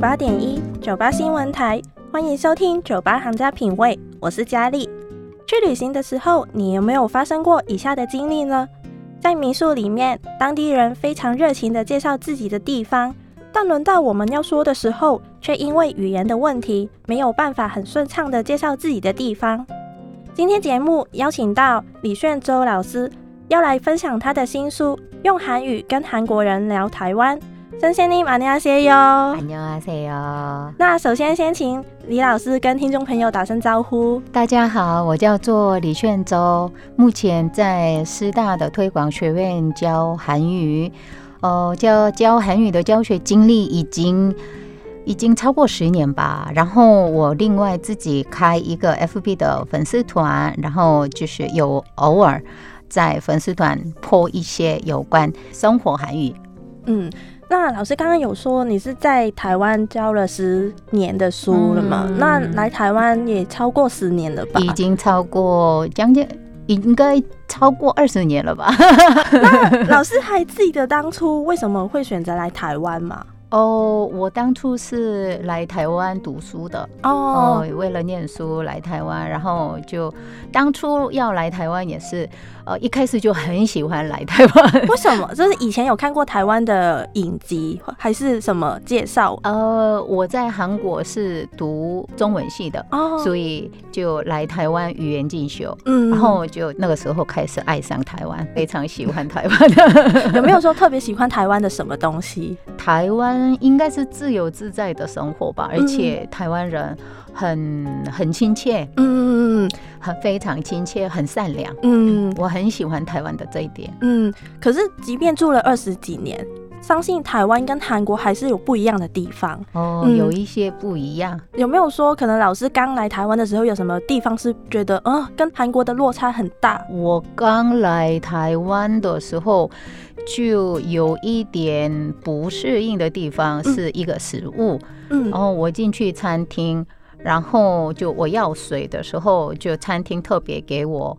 八点一九八新闻台，欢迎收听酒吧行家品味，我是佳丽。去旅行的时候，你有没有发生过以下的经历呢？在民宿里面，当地人非常热情的介绍自己的地方，但轮到我们要说的时候，却因为语言的问题，没有办法很顺畅的介绍自己的地方。今天节目邀请到李炫周老师，要来分享他的新书《用韩语跟韩国人聊台湾》。谢仙你马尼亚谢哟。马尼亚谢哟。那首先先请李老师跟听众朋友打声招呼。大家好我叫做李炫洲目前在师大的推广学院教韩语哦教教韩语的教学经历已经已经超过十年吧。然后我另外自己开一个 fb 的粉丝团然后就是有偶尔在粉丝团泼一些有关生活韩语。嗯那老师刚刚有说你是在台湾教了十年的书了嘛？嗯、那来台湾也超过十年了吧？已经超过将近，应该超过二十年了吧？那老师还记得当初为什么会选择来台湾吗？哦，我当初是来台湾读书的哦，为了念书来台湾，然后就当初要来台湾也是，呃，一开始就很喜欢来台湾。为什么？就是以前有看过台湾的影集，还是什么介绍？呃，我在韩国是读中文系的哦，所以就来台湾语言进修，嗯，然后就那个时候开始爱上台湾，非常喜欢台湾的。有没有说特别喜欢台湾的什么东西？台湾。应该是自由自在的生活吧，而且台湾人很很亲切，嗯嗯嗯，很非常亲切，很善良，嗯，我很喜欢台湾的这一点，嗯。可是，即便住了二十几年，相信台湾跟韩国还是有不一样的地方哦，嗯、有一些不一样。有没有说，可能老师刚来台湾的时候，有什么地方是觉得，呃，跟韩国的落差很大？我刚来台湾的时候。就有一点不适应的地方是一个食物，嗯，然后我进去餐厅，然后就我要水的时候，就餐厅特别给我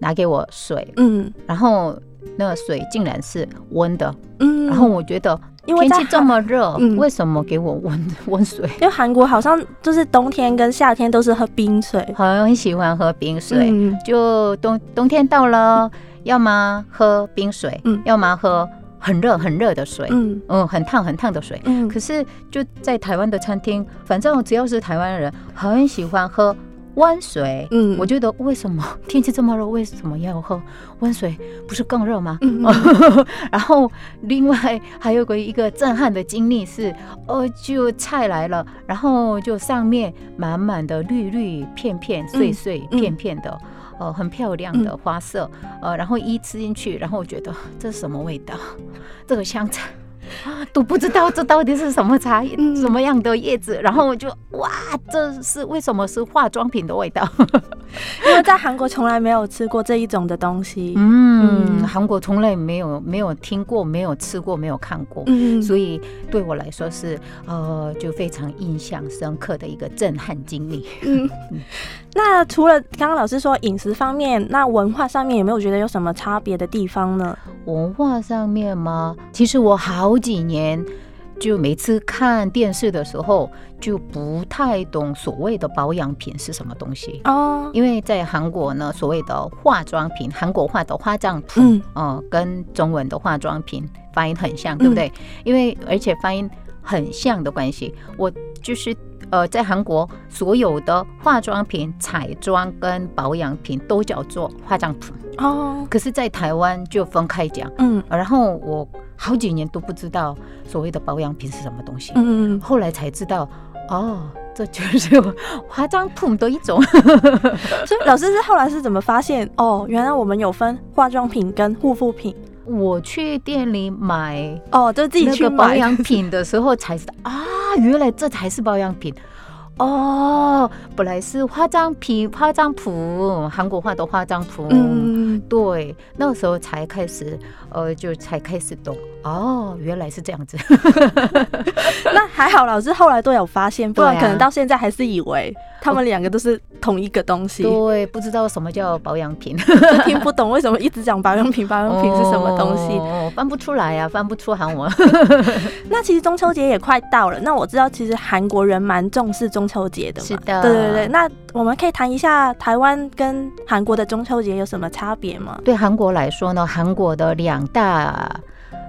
拿给我水，嗯，然后那个水竟然是温的，嗯，然后我觉得因为天气这么热，嗯、为什么给我温温水？因为韩国好像就是冬天跟夏天都是喝冰水，很喜欢喝冰水，嗯、就冬冬天到了。要么喝冰水，嗯，要么喝很热很热的水，嗯。嗯，很烫很烫的水，嗯。可是就在台湾的餐厅，反正只要是台湾人，很喜欢喝温水，嗯。我觉得为什么 天气这么热，为什么要喝温水？不是更热吗？嗯。然后另外还有个一个震撼的经历是，呃，就菜来了，然后就上面满满的绿绿片片、碎碎片片的。呃，很漂亮的花色，呃，然后一吃进去，然后我觉得这是什么味道？这个香菜都不知道这到底是什么茶叶，什么样的叶子？然后我就哇，这是为什么是化妆品的味道？因为在韩国从来没有吃过这一种的东西。嗯，韩国从来没有没有听过，没有吃过，没有看过，嗯，所以对我来说是呃，就非常印象深刻的一个震撼经历。嗯。那除了刚刚老师说饮食方面，那文化上面有没有觉得有什么差别的地方呢？文化上面吗？其实我好几年就每次看电视的时候就不太懂所谓的保养品是什么东西哦，因为在韩国呢，所谓的化妆品，韩国话的化妆品，嗯，跟中文的化妆品发音很像，对不对？因为而且发音很像的关系，我就是。呃，在韩国，所有的化妆品、彩妆跟保养品都叫做化妆品哦。可是，在台湾就分开讲，嗯。然后我好几年都不知道所谓的保养品是什么东西，嗯。后来才知道，哦，这就是化妆品的一种。所以，老师是后来是怎么发现？哦，原来我们有分化妆品跟护肤品。我去店里买哦，就自己去保养品的时候才知道啊，原来这才是保养品。哦，本来是化妆品、化妆谱，韩国话的化妆谱。嗯，对，那个时候才开始，呃，就才开始懂。哦，原来是这样子。那还好，老师后来都有发现，不然可能到现在还是以为他们两个都是同一个东西。对，不知道什么叫保养品，听不懂为什么一直讲保养品，保养品是什么东西？哦，翻不出来呀，翻不出韩文。那其实中秋节也快到了，那我知道其实韩国人蛮重视中秋节的嘛。是的。对对对，那我们可以谈一下台湾跟韩国的中秋节有什么差别吗？对韩国来说呢，韩国的两大。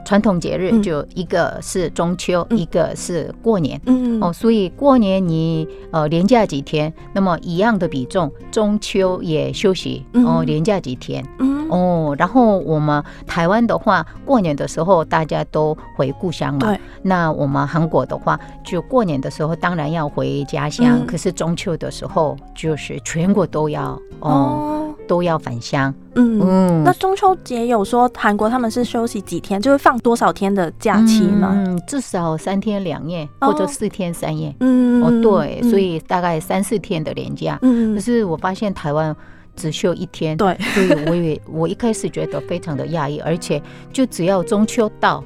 传统节日就一个是中秋，一个是过年。嗯哦，所以过年你呃连假几天，那么一样的比重，中秋也休息哦，连假几天。嗯哦，然后我们台湾的话，过年的时候大家都回故乡嘛。对。那我们韩国的话，就过年的时候当然要回家乡，可是中秋的时候就是全国都要哦。都要返乡。嗯嗯，那中秋节有说韩国他们是休息几天，就是放多少天的假期吗？嗯，至少三天两夜或者四天三夜。嗯哦，对，所以大概三四天的年假。嗯可是我发现台湾只休一天。对。所以我也我一开始觉得非常的压抑，而且就只要中秋到。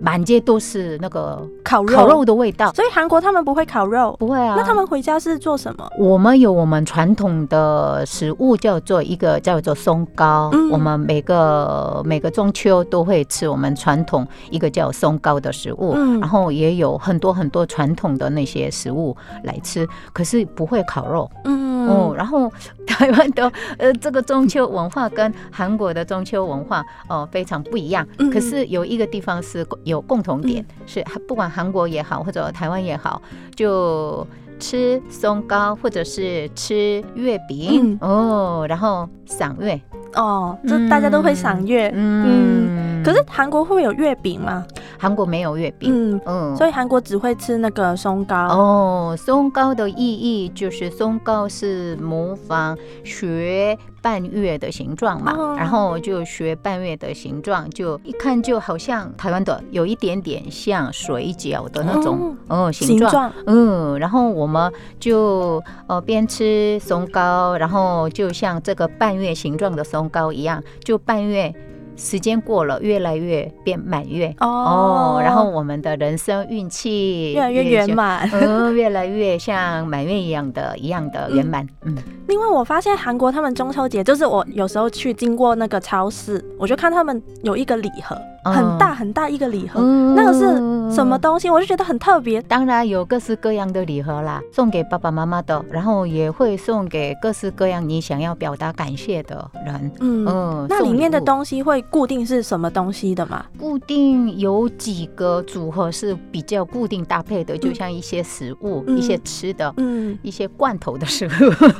满街都是那个烤肉烤肉的味道，所以韩国他们不会烤肉，不会啊。那他们回家是做什么？我们有我们传统的食物，叫做一个叫做松糕。我们每个每个中秋都会吃我们传统一个叫松糕的食物，然后也有很多很多传统的那些食物来吃，可是不会烤肉。嗯哦，然后台湾的呃这个中秋文化跟韩国的中秋文化哦非常不一样，可是有一个地方是。有共同点是，不管韩国也好，或者台湾也好，就吃松糕或者是吃月饼哦，然后赏月。哦，就大家都会赏月，嗯，可是韩国会有月饼吗？韩国没有月饼，嗯嗯，所以韩国只会吃那个松糕哦。松糕的意义就是松糕是模仿学。半月的形状嘛，然后就学半月的形状，就一看就好像台湾的，有一点点像水饺的那种哦形状，嗯，然后我们就呃边吃松糕，然后就像这个半月形状的松糕一样，就半月。时间过了，越来越变满月。哦，然后我们的人生运气越来越圆满，呃，越来越像满月一样的一样的圆满。嗯，另外我发现韩国他们中秋节，就是我有时候去经过那个超市，我就看他们有一个礼盒。很大很大一个礼盒，那个是什么东西？我就觉得很特别。当然有各式各样的礼盒啦，送给爸爸妈妈的，然后也会送给各式各样你想要表达感谢的人。嗯，那里面的东西会固定是什么东西的吗？固定有几个组合是比较固定搭配的，就像一些食物、一些吃的，嗯，一些罐头的食物。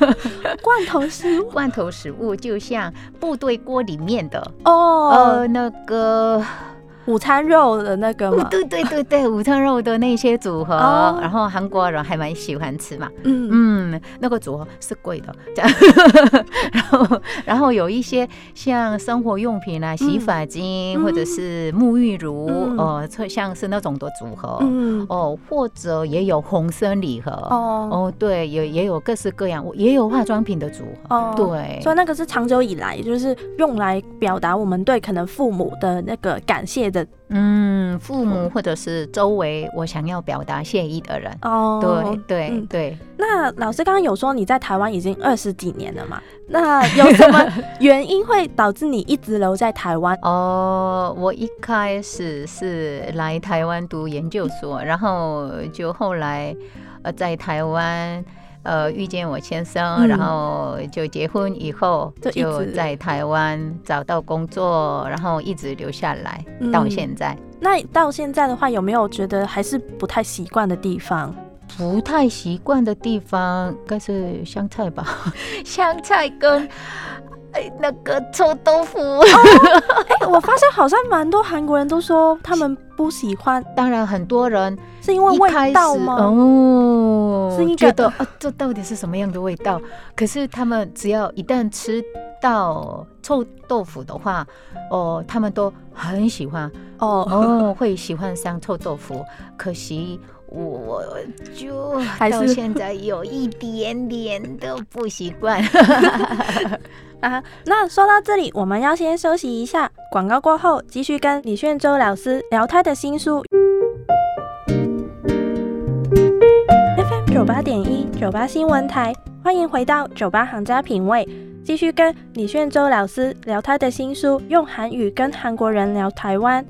罐头食物，罐头食物就像部队锅里面的哦，呃，那个。午餐肉的那个吗？对对对对，午餐肉的那些组合，然后韩国人还蛮喜欢吃嘛。嗯嗯，那个组合是贵的，这样。然后然后有一些像生活用品啊，洗发精或者是沐浴乳，哦，像是那种的组合。嗯哦，或者也有红参礼盒。哦哦，对，也也有各式各样，也有化妆品的组合。哦，对，所以那个是长久以来就是用来表达我们对可能父母的那个感谢的。嗯，父母或者是周围我想要表达谢意的人哦，对对对。那老师刚刚有说你在台湾已经二十几年了嘛？那有什么原因会导致你一直留在台湾？哦，我一开始是来台湾读研究所，然后就后来呃在台湾。呃，遇见我先生，然后就结婚以后就在台湾找到工作，然后一直留下来到现在。那到现在的话，有没有觉得还是不太习惯的地方？不太习惯的地方，应该是香菜吧？香菜跟那个臭豆腐。哎，我发现好像蛮多韩国人都说他们不喜欢。当然，很多人是因为味道吗？哦，是觉得啊，这到底是什么样的味道？可是他们只要一旦吃到臭豆腐的话，哦，他们都很喜欢哦哦，会喜欢上臭豆腐。可惜。我就到现在有一点点的不习惯啊。那说到这里，我们要先休息一下，广告过后继续跟李炫洲老师聊他的新书。FM 九八点一九八新闻台，欢迎回到九八行家品味，继续跟李炫洲老师聊他的新书，用韩语跟韩国人聊台湾。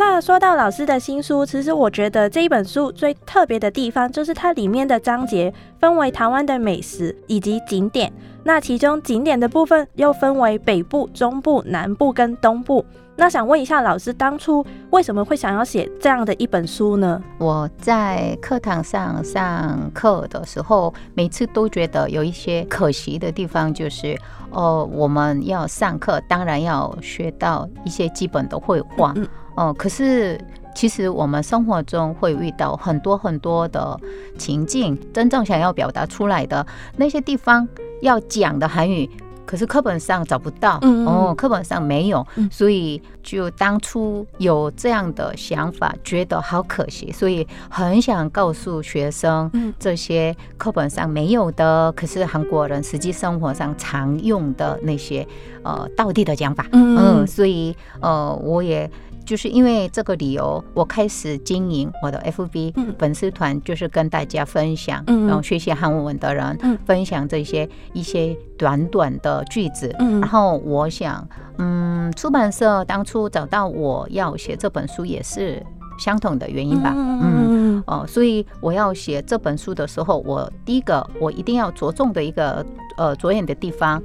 那说到老师的新书，其实我觉得这一本书最特别的地方，就是它里面的章节分为台湾的美食以及景点。那其中景点的部分又分为北部、中部、南部跟东部。那想问一下老师，当初为什么会想要写这样的一本书呢？我在课堂上上课的时候，每次都觉得有一些可惜的地方，就是哦，我们要上课，当然要学到一些基本的绘画。哦，可是其实我们生活中会遇到很多很多的情境，真正想要表达出来的那些地方要讲的韩语，可是课本上找不到，嗯哦，课本上没有，所以就当初有这样的想法，觉得好可惜，所以很想告诉学生这些课本上没有的，可是韩国人实际生活上常用的那些呃道地的讲法，嗯，所以呃我也。就是因为这个理由，我开始经营我的 FB 粉丝团，就是跟大家分享，然后学习韩文的人分享这些一些短短的句子。然后我想，嗯，出版社当初找到我要写这本书也是相同的原因吧。嗯哦，所以我要写这本书的时候，我第一个我一定要着重的一个呃着眼的地方，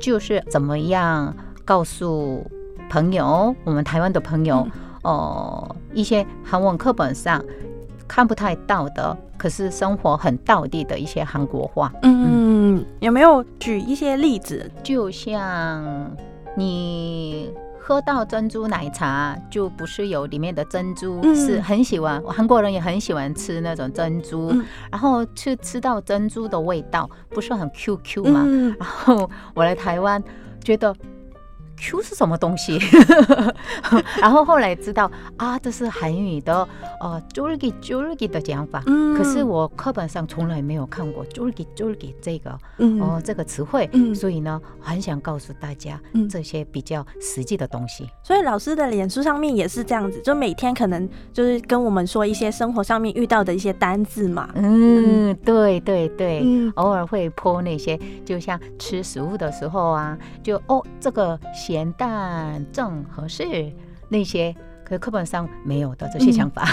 就是怎么样告诉。朋友，我们台湾的朋友，哦，一些韩文课本上看不太到的，可是生活很道地的一些韩国话。嗯，有没有举一些例子？就像你喝到珍珠奶茶，就不是有里面的珍珠，是很喜欢韩国人也很喜欢吃那种珍珠，然后去吃到珍珠的味道，不是很 Q Q 吗？然后我来台湾，觉得。Q 是什么东西？然后后来知道啊，这是韩语的呃 “julgi julgi” 的讲法。嗯。可是我课本上从来没有看过 “julgi julgi” 这个哦这个词汇。嗯。所以呢，很想告诉大家这些比较实际的东西。所以老师的脸书上面也是这样子，就每天可能就是跟我们说一些生活上面遇到的一些单字嘛。嗯，对对对。嗯。偶尔会泼那些，就像吃食物的时候啊，就哦这个。咸淡正合适那些，可是课本上没有的这些想法。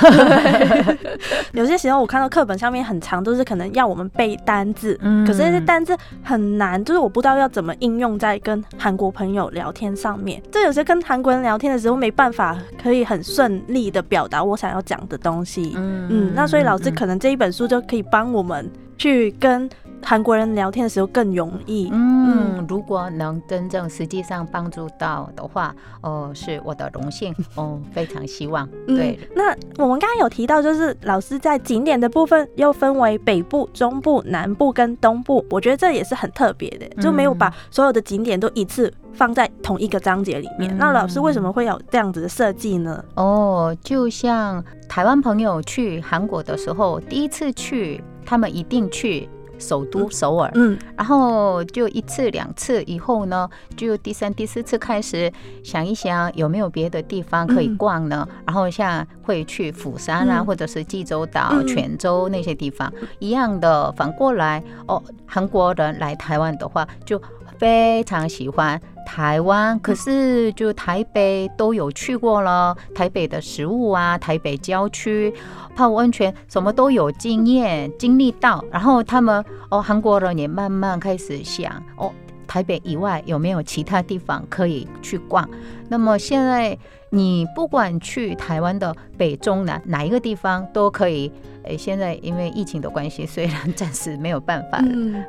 有些时候我看到课本上面很长，都是可能要我们背单字，嗯，可是那些单字很难，就是我不知道要怎么应用在跟韩国朋友聊天上面。这有些跟韩国人聊天的时候没办法，可以很顺利的表达我想要讲的东西。嗯嗯，那所以老师可能这一本书就可以帮我们去跟。韩国人聊天的时候更容易。嗯，如果能真正实际上帮助到的话，哦，是我的荣幸。哦，非常希望。对，那我们刚刚有提到，就是老师在景点的部分又分为北部、中部、南部跟东部。我觉得这也是很特别的，就没有把所有的景点都一次放在同一个章节里面。那老师为什么会有这样子的设计呢？哦，就像台湾朋友去韩国的时候，第一次去，他们一定去。首都首尔，嗯，然后就一次两次以后呢，就第三第四次开始想一想有没有别的地方可以逛呢？然后像会去釜山啊，或者是济州岛、泉州那些地方。一样的。反过来哦，韩国人来台湾的话，就非常喜欢台湾。可是就台北都有去过了，台北的食物啊，台北郊区。泡温泉什么都有经验经历到，然后他们哦，韩国人也慢慢开始想哦，台北以外有没有其他地方可以去逛？那么现在你不管去台湾的北中南哪一个地方都可以，诶，现在因为疫情的关系，虽然 暂时没有办法，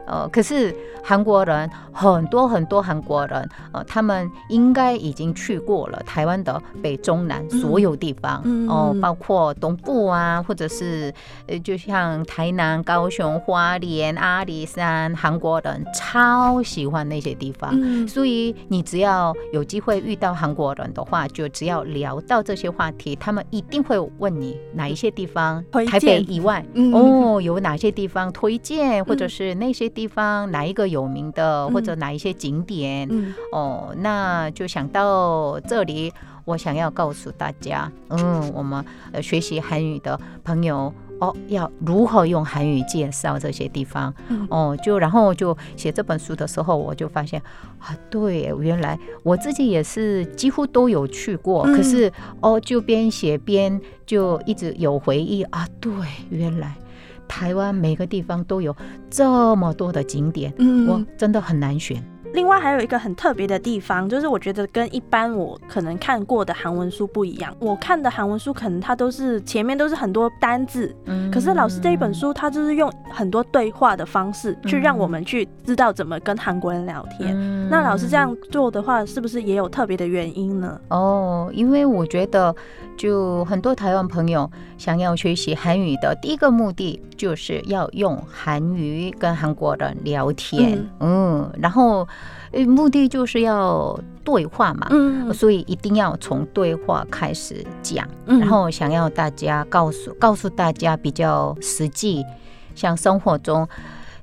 呃，可是韩国人很多很多韩国人，呃，他们应该已经去过了台湾的北中南所有地方，哦，包括东部啊，或者是呃，就像台南、高雄、花莲、阿里山，韩国人超喜欢那些地方，所以你只要有机会遇到韩国人的话，就只要聊到这些话题，他们一定会问你哪一些地方，台北。以外哦，有哪些地方推荐，或者是那些地方哪一个有名的，或者哪一些景点哦，那就想到这里，我想要告诉大家，嗯，我们呃学习韩语的朋友哦，要如何用韩语介绍这些地方哦，就然后就写这本书的时候，我就发现啊，对，原来我自己也是几乎都有去过，可是哦，就边写边。就一直有回忆啊，对，原来台湾每个地方都有这么多的景点，我真的很难选。另外还有一个很特别的地方，就是我觉得跟一般我可能看过的韩文书不一样。我看的韩文书可能它都是前面都是很多单字，嗯，可是老师这一本书，它就是用很多对话的方式去让我们去知道怎么跟韩国人聊天。那老师这样做的话，是不是也有特别的原因呢？哦，因为我觉得，就很多台湾朋友想要学习韩语的第一个目的，就是要用韩语跟韩国人聊天，嗯，然后。呃，目的就是要对话嘛，嗯，所以一定要从对话开始讲，然后想要大家告诉告诉大家比较实际，像生活中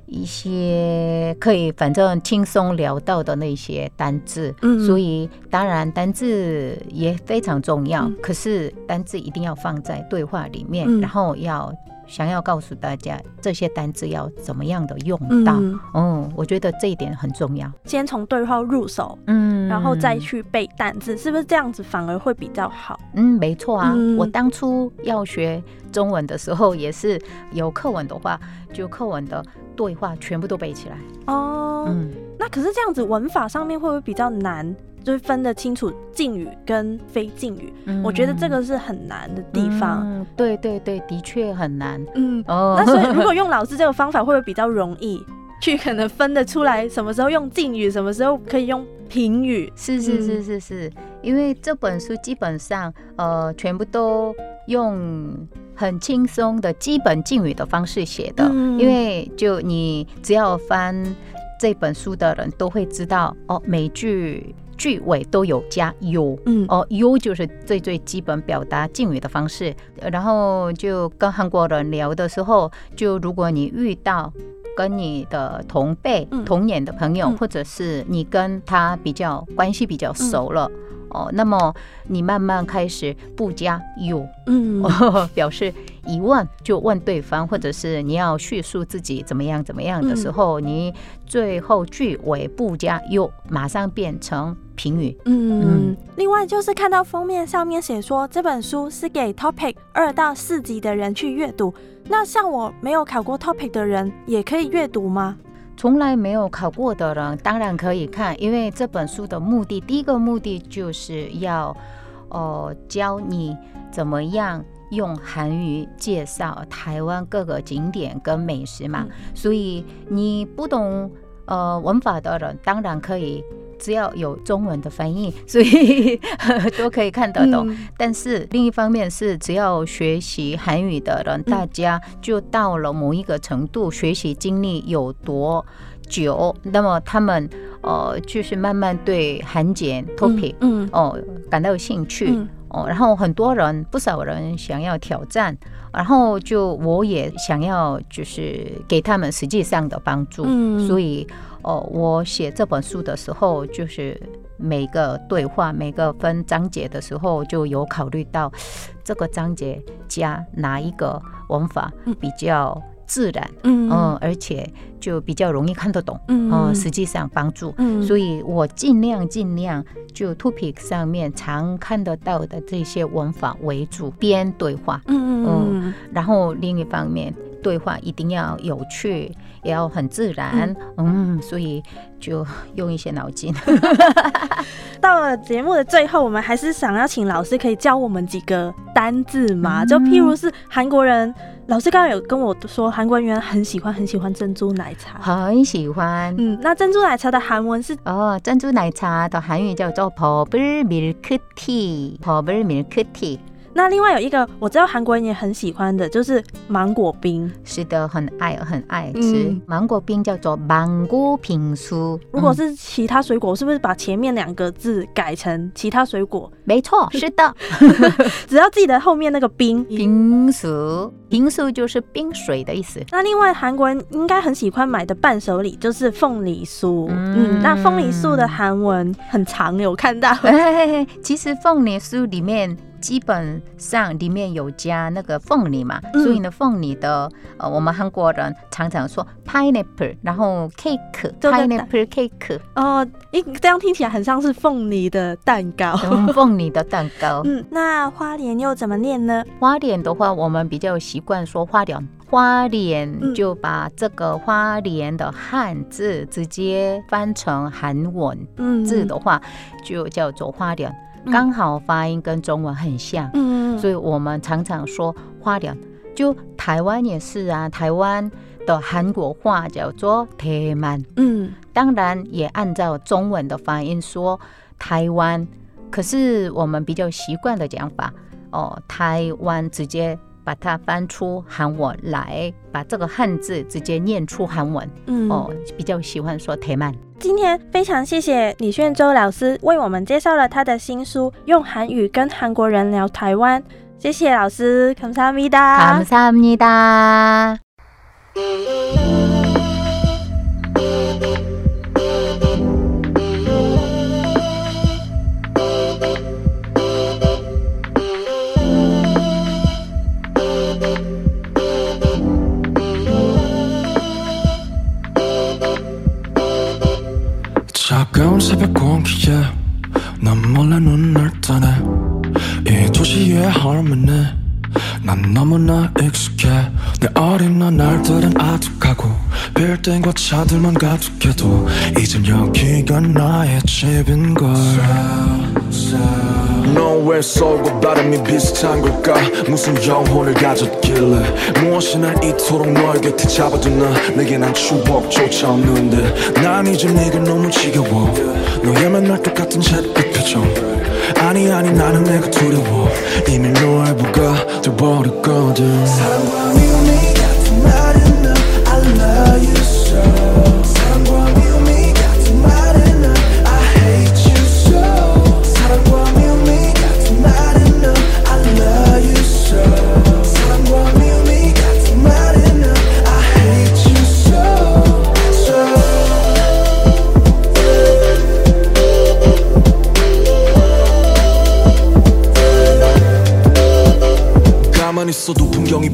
一些可以反正轻松聊到的那些单字，嗯，所以当然单字也非常重要，可是单字一定要放在对话里面，然后要。想要告诉大家这些单字要怎么样的用到，嗯，我觉得这一点很重要。先从对话入手，嗯，然后再去背单字，是不是这样子反而会比较好？嗯，没错啊。我当初要学中文的时候，也是有课文的话，就课文的对话全部都背起来。哦，嗯，那可是这样子文法上面会不会比较难？就是分得清楚敬语跟非敬语，我觉得这个是很难的地方。对对对，的确很难。嗯，哦，那所以如果 用老师这个方法，会不会比较容易去可能分得出来，什么时候用敬语，什么时候可以用评语？是是是是是，因为这本书基本上呃全部都用很轻松的基本敬语的方式写的，因为就你只要翻这本书的人都会知道哦，每句。句尾都有加 u，嗯哦，u 就是最最基本表达敬语的方式。然后就跟韩国人聊的时候，就如果你遇到跟你的同辈、同年的朋友，或者是你跟他比较关系比较熟了。哦，那么你慢慢开始不加 you，嗯，表示疑问就问对方，或者是你要叙述自己怎么样怎么样的时候，你最后句尾不加 you，马上变成评语。嗯，另外就是看到封面上面写说这本书是给 topic 二到四级的人去阅读，那像我没有考过 topic 的人也可以阅读吗？从来没有考过的人当然可以看，因为这本书的目的，第一个目的就是要，呃，教你怎么样用韩语介绍台湾各个景点跟美食嘛。所以你不懂呃文法的人，当然可以。只要有中文的翻译，所以 都可以看得懂。但是另一方面是，只要学习韩语的人，大家就到了某一个程度，学习经历有多久，那么他们呃，就是慢慢对韩检 topic 嗯哦感到有兴趣哦。然后很多人，不少人想要挑战，然后就我也想要，就是给他们实际上的帮助。嗯，所以。哦，我写这本书的时候，就是每个对话、每个分章节的时候，就有考虑到这个章节加哪一个文法比较自然，嗯，而且就比较容易看得懂，嗯，实际上帮助，嗯，所以我尽量尽量就 topic 上面常看得到的这些文法为主编对话，嗯嗯嗯，然后另一方面。对话一定要有趣，也要很自然，嗯,所以就用一些脑筋。到了节目的最后，我们还是想要请老师可以教我们几个单字嘛？就譬如是韩国人，老师刚刚有跟我说，韩国人原来很喜欢很喜欢珍珠奶茶，很喜欢。嗯，那珍珠奶茶的韩文是哦，珍珠奶茶的韩语叫做 bubble milk tea，bubble milk tea。那另外有一个我知道韩国人也很喜欢的，就是芒果冰。是的，很爱很爱吃芒果冰，叫做芒果冰酥。如果是其他水果，是不是把前面两个字改成其他水果？没错，是的。只要记得后面那个冰冰酥，冰酥就是冰水的意思。那另外韩国人应该很喜欢买的伴手礼就是凤梨酥。嗯，那凤梨酥的韩文很长，有看到。其实凤梨酥里面。基本上里面有加那个凤梨嘛，所以呢，凤梨的呃，我们韩国人常常说 pineapple，然后 cake，pineapple cake。哦，一这样听起来很像是凤梨的蛋糕，凤梨的蛋糕。嗯，那花莲又怎么念呢？花莲的话，我们比较习惯说花莲，花莲就把这个花莲的汉字直接翻成韩文字的话，就叫做花莲。刚好发音跟中文很像，嗯，所以我们常常说花莲，就台湾也是啊，台湾的韩国话叫做台湾，嗯，当然也按照中文的发音说台湾，可是我们比较习惯的讲法哦，台湾直接。把它翻出韩文来，把这个汉字直接念出韩文。嗯，哦，比较喜欢说台曼。今天非常谢谢李炫周老师为我们介绍了他的新书《用韩语跟韩国人聊台湾》。谢谢老师，감사합니 다， 감사합니 다。 새벽 공기에 난 몰래 눈을 뜨네 이 도시의 harmony 난 너무나 익숙해. 내 어린 날들은 아득하고 빌딩과 차들만 가득해도 이젠 여기가 나의 집인걸 너왜 서울과 바람이 비슷한 걸까? 무슨 영혼을 가졌길래? 무엇이 날 이토록 널 곁에 잡아두나 내게 난 추억조차 없는데. 난 이제 네가 너무 지겨워. 너의 맨날 똑같은 잿빛 표정. 아니 아니 나는 내가 두려워. 이미 너의 부가 돼버렸거든. 사랑과 미움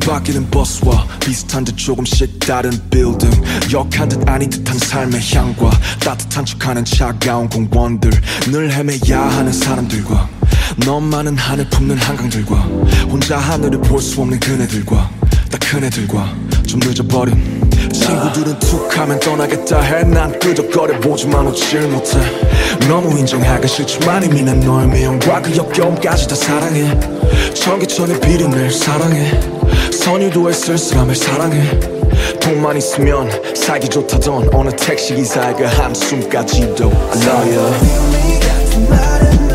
바뀌는 버스와 비슷한 듯 조금씩 다른 빌딩 역한 듯 아닌 듯한 삶의 향과 따뜻한 척하는 차가운 공원들. 늘 헤매야 하는 사람들과 너만은 하늘 품는 한강들과 혼자 하늘을 볼 수 없는 그네들과 딱 그네들과 좀 늦어버린 친구들은 툭하면 떠나겠다 해. 난 끄적거려 보지만 웃질 못해. 너무 인정하기 싫지만 이미 난 너의 미움과 그 역겨움까지 다 사랑해 전기천의 비린내를 사랑해. 선유도의 쓸쓸함을 사랑해. 돈만 있으면 살기 좋다던 어느 택시기사의 그 한숨까지도 I love you